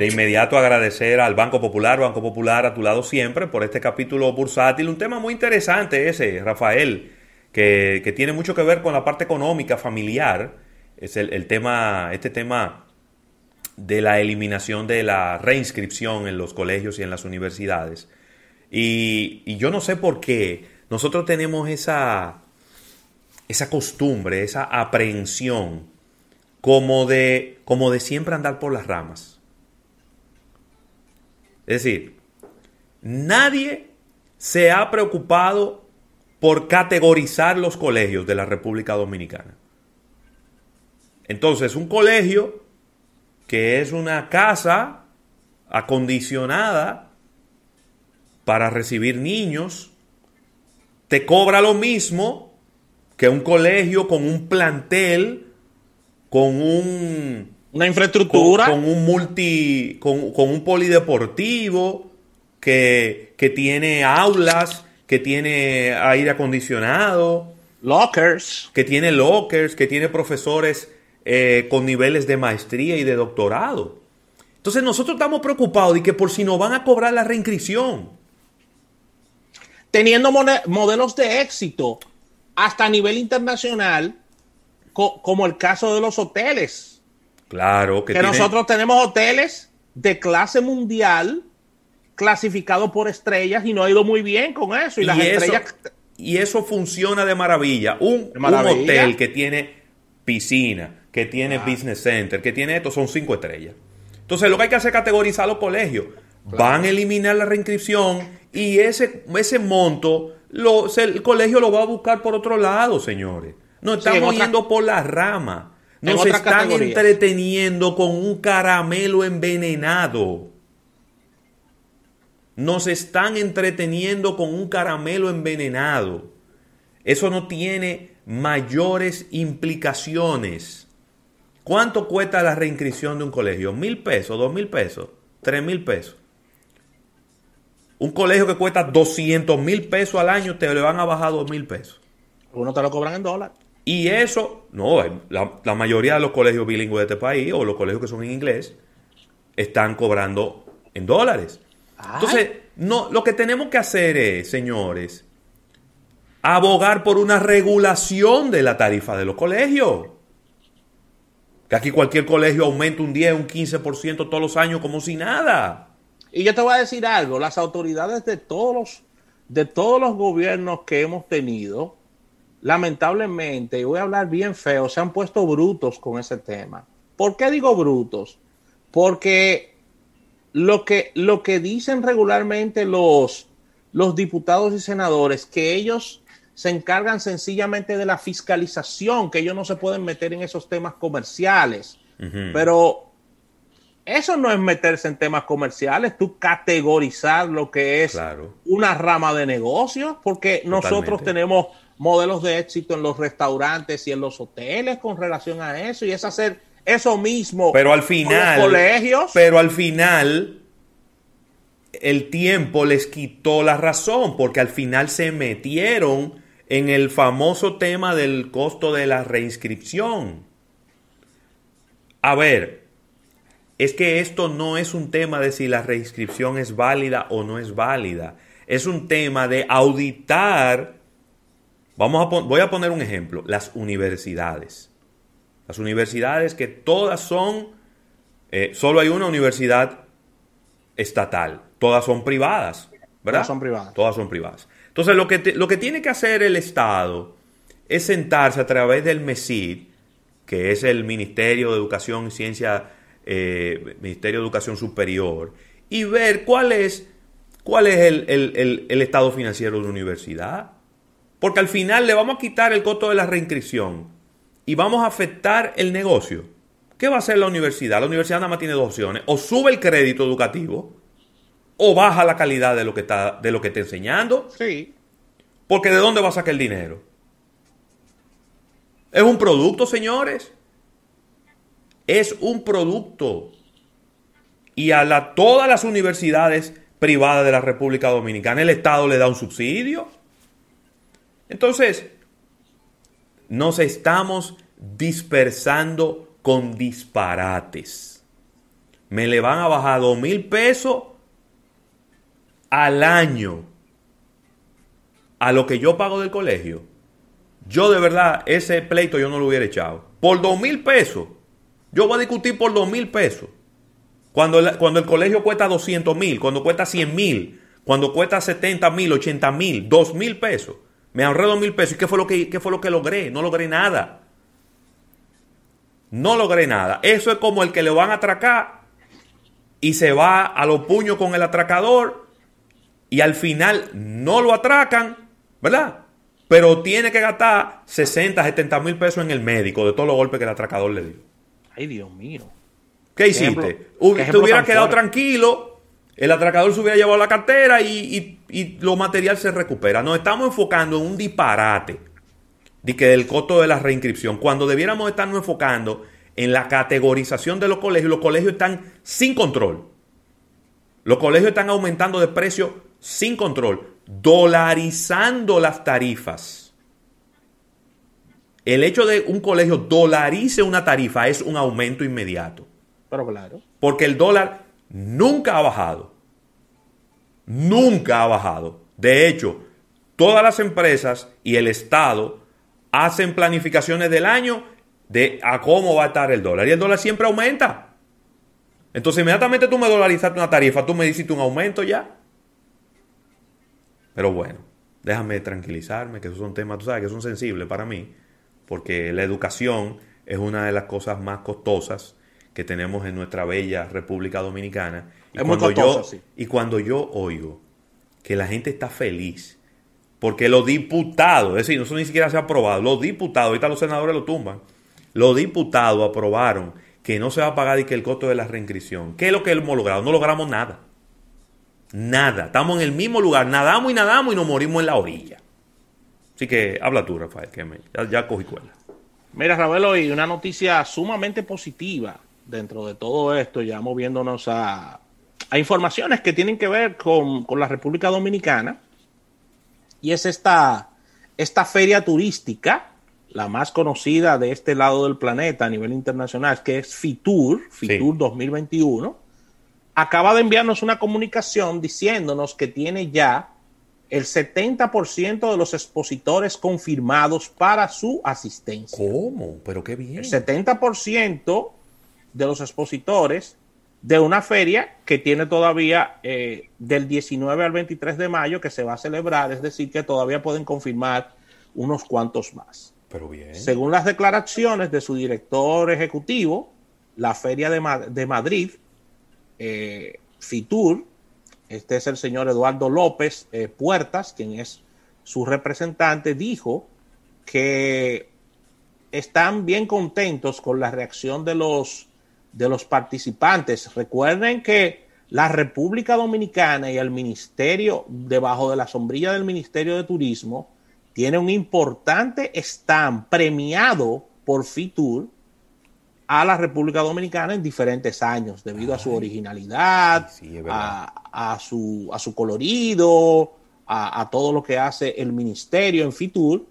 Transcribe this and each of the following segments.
de inmediato agradecer al Banco Popular, Banco Popular a tu lado siempre, por este capítulo bursátil. Un tema muy interesante ese, Rafael, que, tiene mucho que ver con la parte económica, familiar. Es el, tema, este tema de la eliminación de la reinscripción en los colegios y en las universidades. Y, yo no sé por qué nosotros tenemos esa, esa costumbre, esa aprehensión, como de, como de siempre andar por las ramas. Es decir, nadie se ha preocupado por categorizar los colegios de la República Dominicana. Entonces, un colegio que es una casa acondicionada para recibir niños, te cobra lo mismo que un colegio con un plantel, con un una infraestructura. Con, un multi. Con, un polideportivo que, que tiene aulas, que tiene aire acondicionado. Lockers. Que tiene lockers, que tiene profesores eh, con niveles de maestría y de doctorado. Entonces nosotros estamos preocupados de que por si nos van a cobrar la reinscripción. Teniendo modelos de éxito hasta a nivel internacional, como el caso de los hoteles Claro, que, nosotros tenemos hoteles de clase mundial clasificados por estrellas y no ha ido muy bien con eso. Y, las eso, estrellas... y eso funciona de maravilla. Un, hotel que tiene piscina, que tiene ah. business center, que tiene esto, son cinco estrellas. Entonces lo que hay que hacer es categorizar los colegios. Van a eliminar la reinscripción y ese, ese monto lo, el colegio lo va a buscar por otro lado, señores. No estamos yendo por la rama. Nos están entreteniendo con un caramelo envenenado. Nos están entreteniendo con un caramelo envenenado. Eso no tiene mayores implicaciones. ¿Cuánto cuesta la reinscripción de un colegio? ¿Mil pesos? ¿Dos mil pesos? ¿Tres mil pesos? Un colegio que cuesta 200 mil pesos al año, te le van a bajar dos mil pesos. Uno te lo cobran en dólares. Y eso, no, la, mayoría de los colegios bilingües de este país o los colegios que son en inglés están cobrando en dólares. Entonces, no, lo que tenemos que hacer es, señores, abogar por una regulación de la tarifa de los colegios. Que aquí cualquier colegio aumente un 10, un 15% todos los años como si nada. Y yo te voy a decir algo, las autoridades de todos de todos los gobiernos que hemos tenido, lamentablemente, y voy a hablar bien feo, se han puesto brutos con ese tema. ¿Por qué digo brutos? Porque lo que, lo que dicen regularmente los, los diputados y senadores, que ellos se encargan sencillamente de la fiscalización, que ellos no se pueden meter en esos temas comerciales. Pero eso no es meterse en temas comerciales, tú categorizar lo que es una rama de negocios, porque nosotros tenemos modelos de éxito en los restaurantes y en los hoteles con relación a eso y es hacer eso mismo pero al final los colegios. pero al final el tiempo les quitó la razón porque al final se metieron en el famoso tema del costo de la reinscripción. A ver es que esto no es un tema de si la reinscripción es válida o no es válida. Es un tema de auditar Vamos a voy a poner un ejemplo, las universidades. Las universidades que todas son, eh, solo hay una universidad estatal, todas son privadas, ¿verdad? Todas son privadas. Todas son privadas. Entonces lo que, lo que tiene que hacer el Estado es sentarse a través del MESID, que es el Ministerio de Educación y Ciencia, eh, Ministerio de Educación Superior, y ver cuál es, cuál es el, el estado financiero de la universidad porque al final le vamos a quitar el costo de la reinscripción y vamos a afectar el negocio. ¿Qué va a hacer la universidad? La universidad nada más tiene dos opciones. O sube el crédito educativo o baja la calidad de lo que está, de lo que está enseñando. Sí. Porque ¿de dónde va a sacar el dinero? Es un producto, señores. Es un producto. Y a la, todas las universidades privadas de la República Dominicana el Estado le da un subsidio. Entonces, nos estamos dispersando con disparates. me le van a bajar dos mil pesos al año a lo que yo pago del colegio, yo de verdad ese pleito yo no lo hubiera echado. Por dos mil pesos. Yo voy a discutir por dos mil pesos. Cuando, el, cuando el colegio cuesta 200 mil, cuando cuesta 100 mil, cuando cuesta 70 mil, 80 mil, 2 mil pesos. Me ahorré dos mil pesos. ¿Y qué fue, lo que, qué fue lo que logré? No logré nada. No logré nada. Eso es como el que le van a atracar y se va a los puños con el atracador y al final no lo atracan, ¿verdad? Pero tiene que gastar 60, 70 mil pesos en el médico de todos los golpes que el atracador le dio. Ay, Dios mío. ¿Qué hiciste? te hubiera quedado tranquilo, el atracador se hubiera llevado la cartera y, y, lo material se recupera. Nos estamos enfocando en un disparate de que del costo de la reinscripción, cuando debiéramos estarnos enfocando en la categorización de los colegios, los colegios están sin control. Los colegios están aumentando de precio sin control, dolarizando las tarifas. El hecho de un colegio dolarice una tarifa es un aumento inmediato. Pero claro. Porque el dólar nunca ha bajado. Nunca ha bajado. De hecho, todas las empresas y el Estado hacen planificaciones del año de a cómo va a estar el dólar. Y el dólar siempre aumenta. Entonces, inmediatamente tú me dolarizaste una tarifa, tú me hiciste un aumento ya. Pero bueno, déjame tranquilizarme, que esos son temas, tú sabes, que son sensibles para mí, porque la educación es una de las cosas más costosas que tenemos en nuestra bella República Dominicana. Y es cuando muy costoso, yo, sí. Y cuando yo oigo que la gente está feliz, porque los diputados, es decir, eso ni siquiera se ha aprobado, los diputados, ahorita los senadores lo tumban, los diputados aprobaron que no se va a pagar y que el costo de la reinscripción. ¿Qué es lo que hemos logrado? No logramos nada. Nada. Estamos en el mismo lugar. Nadamos y nadamos y nos morimos en la orilla. Así que habla tú, Rafael, que me, ya, ya cogí cuerda. Mira, Ravelo, y una noticia sumamente positiva dentro de todo esto, ya moviéndonos a, a informaciones que tienen que ver con, con, la República Dominicana. Y es esta, esta feria turística, la más conocida de este lado del planeta a nivel internacional, que es FITUR, FITUR sí. 2021 acaba de enviarnos una comunicación diciéndonos que tiene ya el 70% de los expositores confirmados para su asistencia. ¿Cómo? Pero qué bien. El 70% de los expositores de una feria que tiene todavía eh, del 19 al 23 de mayo que se va a celebrar, es decir, que todavía pueden confirmar unos cuantos más. Pero bien. Según las declaraciones de su director ejecutivo, la Feria de, Ma de Madrid eh, Fitur, este es el señor Eduardo López eh, Puertas, quien es su representante, dijo que están bien contentos con la reacción de los, de los participantes. Recuerden que la República Dominicana y el Ministerio, debajo de la sombrilla del Ministerio de Turismo, tiene un importante stand premiado por Fitur a la República Dominicana en diferentes años, debido Ay, a su originalidad, sí, sí, a, a, su, a, su, colorido, a, a, todo lo que hace el ministerio en Fitur.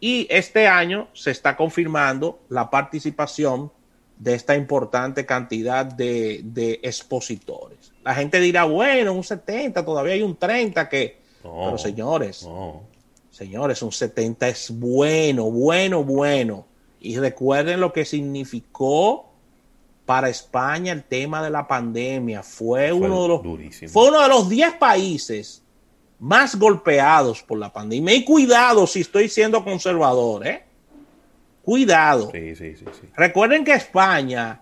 Y este año se está confirmando la participación de esta importante cantidad de, de expositores. La gente dirá, bueno, un 70, todavía hay un 30 que... No, Pero señores, no. señores, un 70 es bueno, bueno, bueno. Y recuerden lo que significó para España el tema de la pandemia. Fue, fue uno de los durísimo. fue uno de los 10 países más golpeados por la pandemia. Y cuidado si estoy siendo conservador, ¿eh? Cuidado. Sí, sí, sí, Recuerden que España,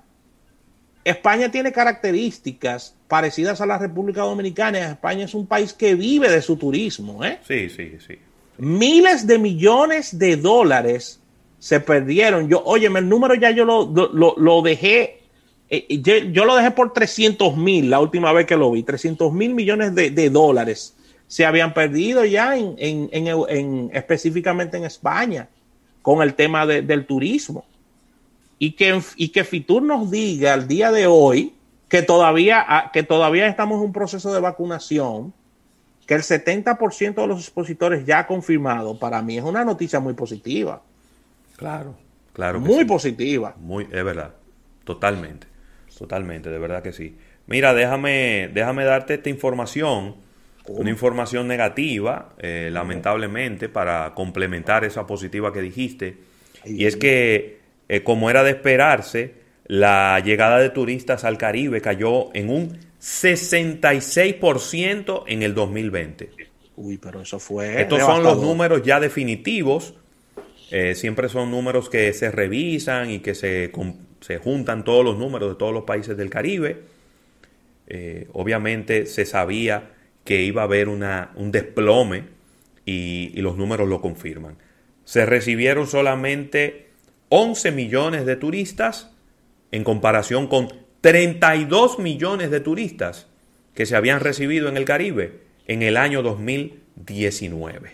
España tiene características parecidas a la República Dominicana. España es un país que vive de su turismo, ¿eh? Sí, sí, sí. Miles de millones de dólares se perdieron. Yo, oye, el número ya yo lo, lo, lo dejé, eh, yo, yo, lo dejé por 300 mil la última vez que lo vi. 300 mil millones de, de, dólares se habían perdido ya en, en, en, en, específicamente en España con el tema de, del turismo. Y que, y que Fitur nos diga al día de hoy que todavía, que todavía estamos en un proceso de vacunación, que el 70% de los expositores ya ha confirmado, para mí es una noticia muy positiva. Claro, claro. Muy sí. positiva. Muy, es verdad, totalmente. Totalmente, de verdad que sí. Mira, déjame, déjame darte esta información, una información negativa, eh, lamentablemente, para complementar esa positiva que dijiste. Y es que, eh, como era de esperarse, la llegada de turistas al Caribe cayó en un 66% en el 2020. Uy, pero eso fue. Estos son los números ya definitivos. Eh, siempre son números que se revisan y que se, se, juntan todos los números de todos los países del Caribe. Eh, obviamente se sabía que iba a haber una, un desplome y, y los números lo confirman. Se recibieron solamente 11 millones de turistas en comparación con 32 millones de turistas que se habían recibido en el Caribe en el año 2019.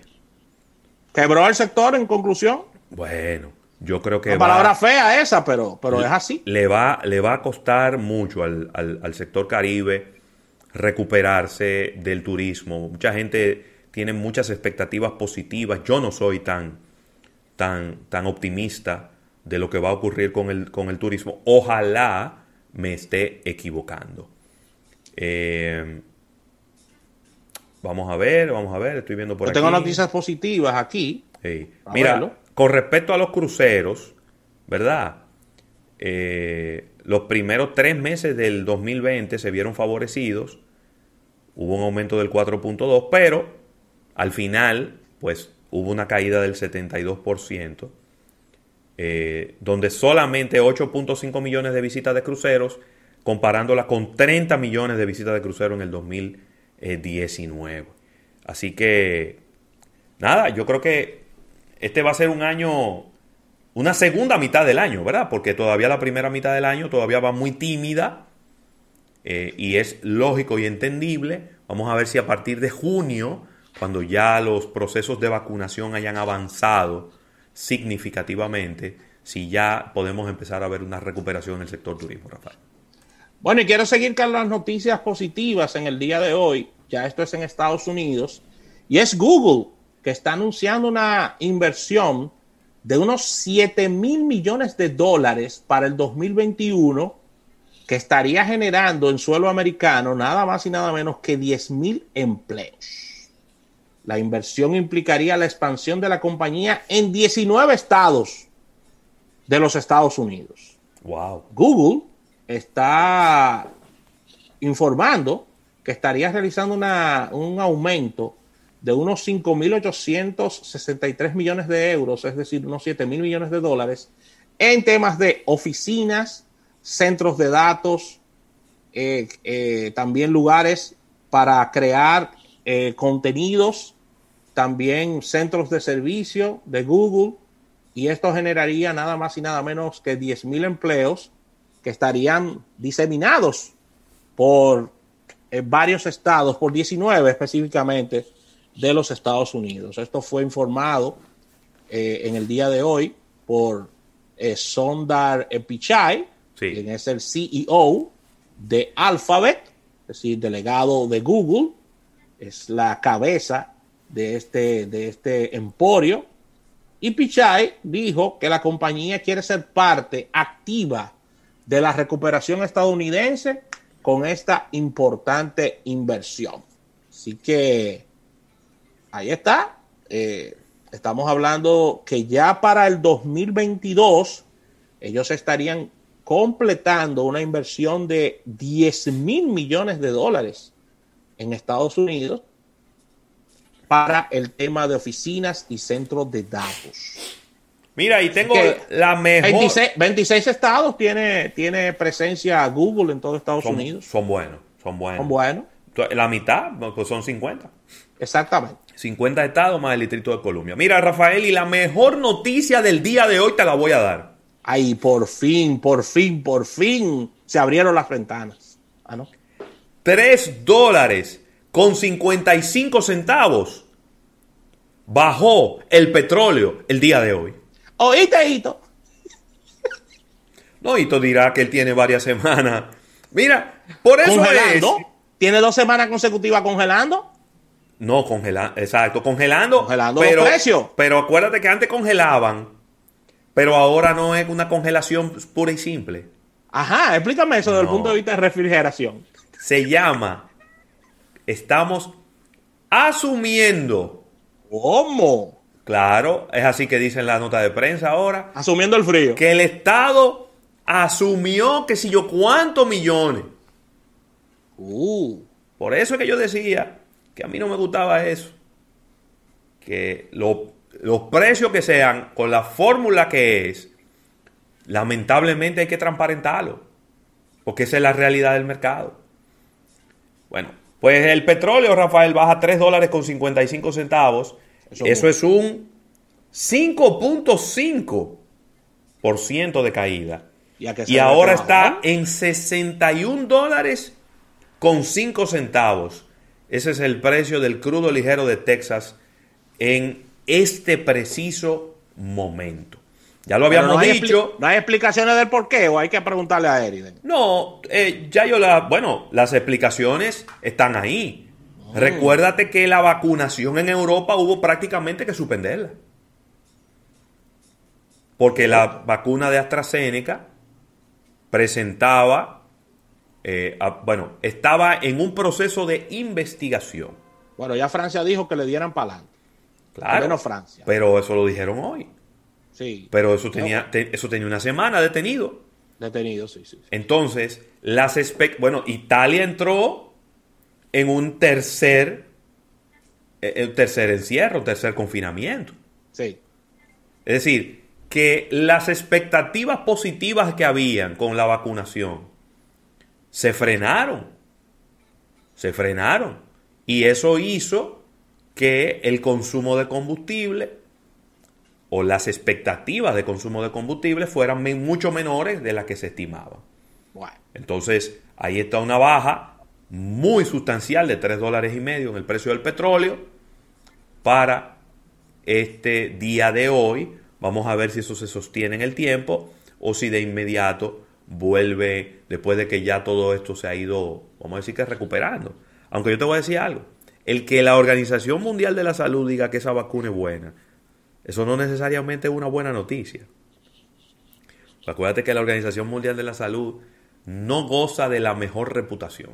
¿Quebró el sector en conclusión? Bueno, yo creo que... Una palabra fea esa, pero, pero es así. Le va, le va a costar mucho al, al, sector Caribe recuperarse del turismo. Mucha gente tiene muchas expectativas positivas. Yo no soy tan, tan, tan optimista de lo que va a ocurrir con el, con el turismo. Ojalá me esté equivocando. Eh, Vamos a ver, vamos a ver, estoy viendo por Yo tengo noticias positivas aquí. Mira, con respecto a los cruceros, ¿verdad? Eh, los primeros tres meses del 2020 se vieron favorecidos. Hubo un aumento del 4.2, pero al final, pues hubo una caída del 72%, eh, donde solamente 8.5 millones de visitas de cruceros, comparándola con 30 millones de visitas de cruceros en el 2020. 19. Así que, nada, yo creo que este va a ser un año, una segunda mitad del año, ¿verdad? Porque todavía la primera mitad del año todavía va muy tímida eh, y es lógico y entendible. Vamos a ver si a partir de junio, cuando ya los procesos de vacunación hayan avanzado significativamente, si ya podemos empezar a ver una recuperación en el sector turismo, Rafael. Bueno, y quiero seguir con las noticias positivas en el día de hoy. Ya esto es en Estados Unidos. Y es Google que está anunciando una inversión de unos 7 mil millones de dólares para el 2021 que estaría generando en suelo americano nada más y nada menos que 10 mil empleos. La inversión implicaría la expansión de la compañía en 19 estados de los Estados Unidos. Wow. Google está informando que estaría realizando un aumento de unos 5.863 millones de euros, es decir, unos 7.000 millones de dólares, en temas de oficinas, centros de datos, eh, eh, también lugares para crear eh, contenidos, también centros de servicio de Google, y esto generaría nada más y nada menos que 10.000 empleos que estarían diseminados por varios estados, por 19 específicamente de los Estados Unidos. Esto fue informado eh, en el día de hoy por eh, Sondar Pichai, quien es el CEO de Alphabet, es decir, delegado de Google, es la cabeza de este, de este emporio. Y Pichai dijo que la compañía quiere ser parte activa de la recuperación estadounidense con esta importante inversión. Así que ahí está. Eh, estamos hablando que ya para el 2022 ellos estarían completando una inversión de 10 mil millones de dólares en Estados Unidos para el tema de oficinas y centros de datos. Mira, y tengo la mejor. 26, estados tiene, tiene presencia Google en todo Estados Unidos. Son buenos, son buenos. Son buenos. La mitad, pues son 50. Exactamente. 50 estados más el Distrito de Columbia. Mira, Rafael, y la mejor noticia del día de hoy te la voy a dar. Ay, por fin, por fin, por fin se abrieron las ventanas. Ah, ¿no? 3 dólares con 55 centavos bajó el petróleo el día de hoy. ¿Oíste, Hito? No, Hito dirá que él tiene varias semanas. Mira, por eso ¿Congelando? ¿Tiene dos semanas consecutivas congelando? No, congelando, exacto, congelando. Congelando pero, los precios. Pero acuérdate que antes congelaban, pero ahora no es una congelación pura y simple. Ajá, explícame eso desde el punto de vista de refrigeración. Se llama, estamos asumiendo, ¿Cómo? claro, es así que dicen la nota de prensa ahora, Asumiendo el frío. que el Estado asumió que si yo cuántos millones. Uh, Por eso es que yo decía que a mí no me gustaba eso. Que lo- los precios que sean, con la fórmula que es, lamentablemente hay que transparentarlo. Porque esa es la realidad del mercado. Bueno, pues el petróleo, Rafael, baja 3 dólares con 55 centavos. Eso Eso, es un 5.5% de caída. ¿Y, Y ahora está en 61 dólares con 5 centavos. Ese es el precio del crudo ligero de Texas en este preciso momento. Ya lo habíamos no dicho. ¿No hay explicaciones del por qué o hay que preguntarle a Eriden? No, eh, ya yo la. Bueno, las explicaciones están ahí. Recuérdate que la vacunación en Europa hubo prácticamente que suspenderla. Porque la vacuna de AstraZeneca presentaba. Eh, a- bueno, estaba en un proceso de investigación. Bueno, ya Francia dijo que le dieran para adelante. Claro. menos Francia. Pero eso lo dijeron hoy. Sí. Pero eso tenía, te- eso tenía una semana detenido. Detenido, sí, sí. sí. Entonces, las bueno, Italia entró en un tercer, eh, un tercer encierro, un tercer confinamiento. Sí. Es decir, que las expectativas positivas que habían con la vacunación se frenaron. Se frenaron. Y eso hizo que el consumo de combustible o las expectativas de consumo de combustible fueran mucho menores de las que se estimaban. Entonces, ahí está una baja muy sustancial de 3 dólares y medio en el precio del petróleo para este día de hoy. Vamos a ver si eso se sostiene en el tiempo o si de inmediato vuelve después de que ya todo esto se ha ido, vamos a decir que recuperando. Aunque yo te voy a decir algo, el que la Organización Mundial de la Salud diga que esa vacuna es buena, eso no necesariamente es una buena noticia. Acuérdate que la Organización Mundial de la Salud no goza de la mejor reputación.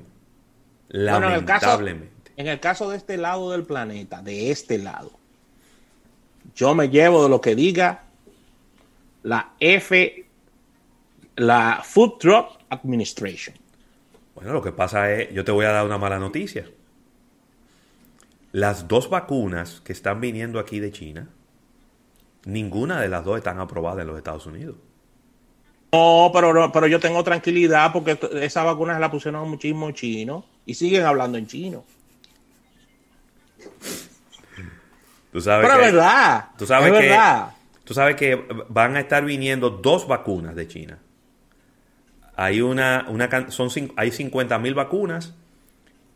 Bueno, en el, caso, Lamentablemente. en el caso de este lado del planeta, de este lado, yo me llevo de lo que diga la F, la Food Drug Administration. Bueno, lo que pasa es, yo te voy a dar una mala noticia. Las dos vacunas que están viniendo aquí de China, ninguna de las dos están aprobadas en los Estados Unidos. No, pero, pero yo tengo tranquilidad porque esas vacunas la pusieron muchísimo chino y siguen hablando en chino. Tú sabes Pero que, es verdad. tú sabes es que- verdad. Tú sabes que van a estar viniendo dos vacunas de China. Hay una, una son hay 50 mil vacunas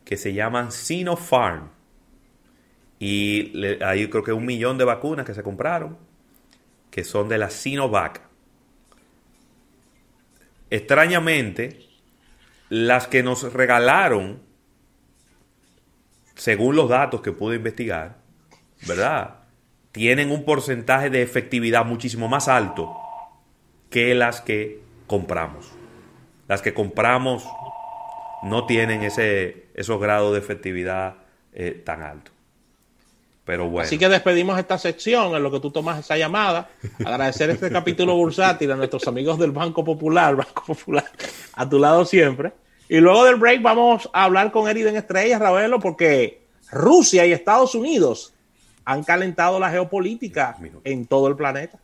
que se llaman Sinopharm. Y hay creo que un millón de vacunas que se compraron que son de la Sinovac. Extrañamente, las que nos regalaron, según los datos que pude investigar, ¿verdad? Tienen un porcentaje de efectividad muchísimo más alto que las que compramos. Las que compramos no tienen ese, esos grados de efectividad eh, tan altos. Pero bueno. Así que despedimos esta sección en lo que tú tomas esa llamada. Agradecer este capítulo bursátil a nuestros amigos del Banco Popular, Banco Popular, a tu lado siempre. Y luego del break vamos a hablar con Eriden Estrella, Ravelo, porque Rusia y Estados Unidos han calentado la geopolítica en todo el planeta.